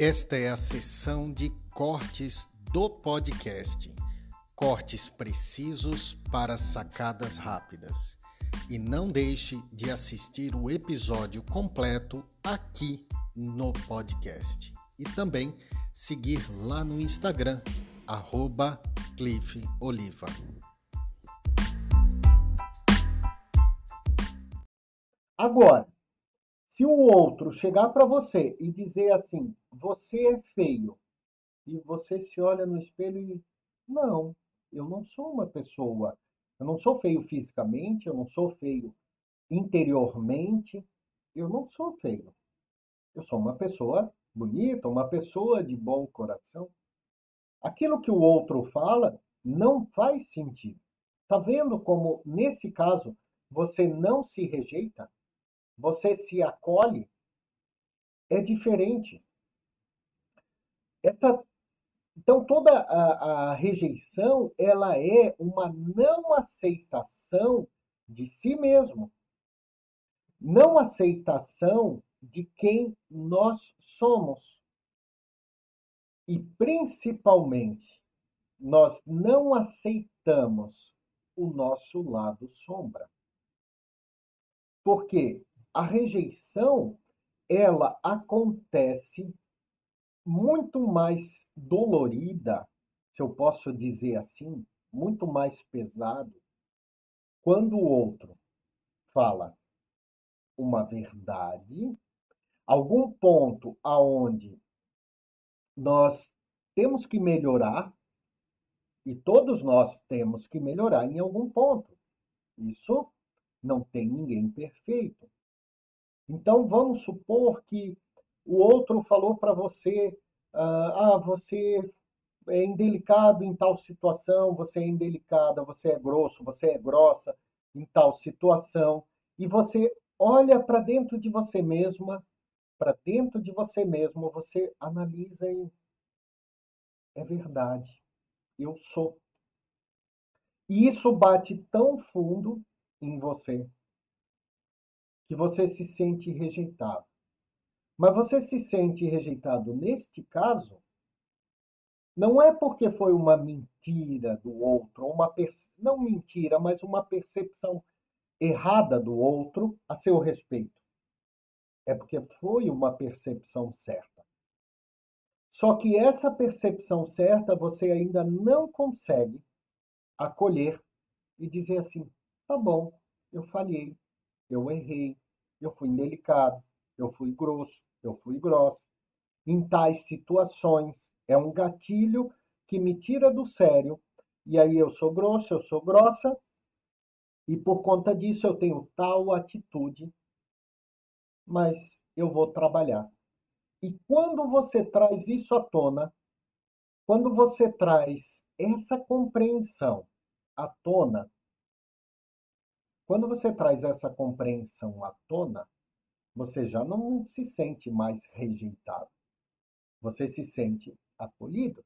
Esta é a sessão de cortes do podcast. Cortes precisos para sacadas rápidas. E não deixe de assistir o episódio completo aqui no podcast. E também seguir lá no Instagram, arroba Cliff Oliva. Agora, se o outro chegar para você e dizer assim, você é feio, e você se olha no espelho e não, eu não sou uma pessoa, eu não sou feio fisicamente, eu não sou feio interiormente, eu não sou feio. Eu sou uma pessoa bonita, uma pessoa de bom coração. Aquilo que o outro fala não faz sentido. Tá vendo como nesse caso você não se rejeita? Você se acolhe, é diferente. Essa, então, toda a, a rejeição, ela é uma não aceitação de si mesmo. Não aceitação de quem nós somos. E, principalmente, nós não aceitamos o nosso lado sombra. Por quê? A rejeição ela acontece muito mais dolorida, se eu posso dizer assim, muito mais pesado, quando o outro fala uma verdade, algum ponto aonde nós temos que melhorar, e todos nós temos que melhorar em algum ponto. Isso não tem ninguém perfeito. Então, vamos supor que o outro falou para você: ah, ah, você é indelicado em tal situação, você é indelicada, você é grosso, você é grossa em tal situação, e você olha para dentro de você mesma, para dentro de você mesmo, você analisa e é verdade, eu sou. E isso bate tão fundo em você que você se sente rejeitado. Mas você se sente rejeitado neste caso, não é porque foi uma mentira do outro, uma não mentira, mas uma percepção errada do outro a seu respeito. É porque foi uma percepção certa. Só que essa percepção certa você ainda não consegue acolher e dizer assim: tá bom, eu falhei, eu errei, eu fui indelicado, eu fui grosso, eu fui grossa. Em tais situações, é um gatilho que me tira do sério, e aí eu sou grosso, eu sou grossa, e por conta disso eu tenho tal atitude, mas eu vou trabalhar. E quando você traz isso à tona, quando você traz essa compreensão à tona, quando você traz essa compreensão à tona, você já não se sente mais rejeitado. Você se sente acolhido.